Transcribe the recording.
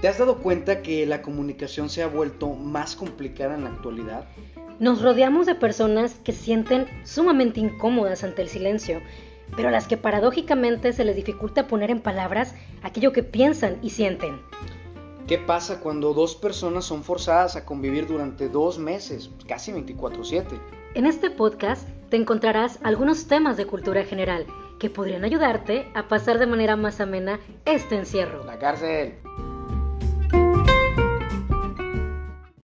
¿Te has dado cuenta que la comunicación se ha vuelto más complicada en la actualidad? Nos rodeamos de personas que sienten sumamente incómodas ante el silencio, pero a las que paradójicamente se les dificulta poner en palabras aquello que piensan y sienten. ¿Qué pasa cuando dos personas son forzadas a convivir durante dos meses, casi 24/7? En este podcast te encontrarás algunos temas de cultura general que podrían ayudarte a pasar de manera más amena este encierro. La cárcel.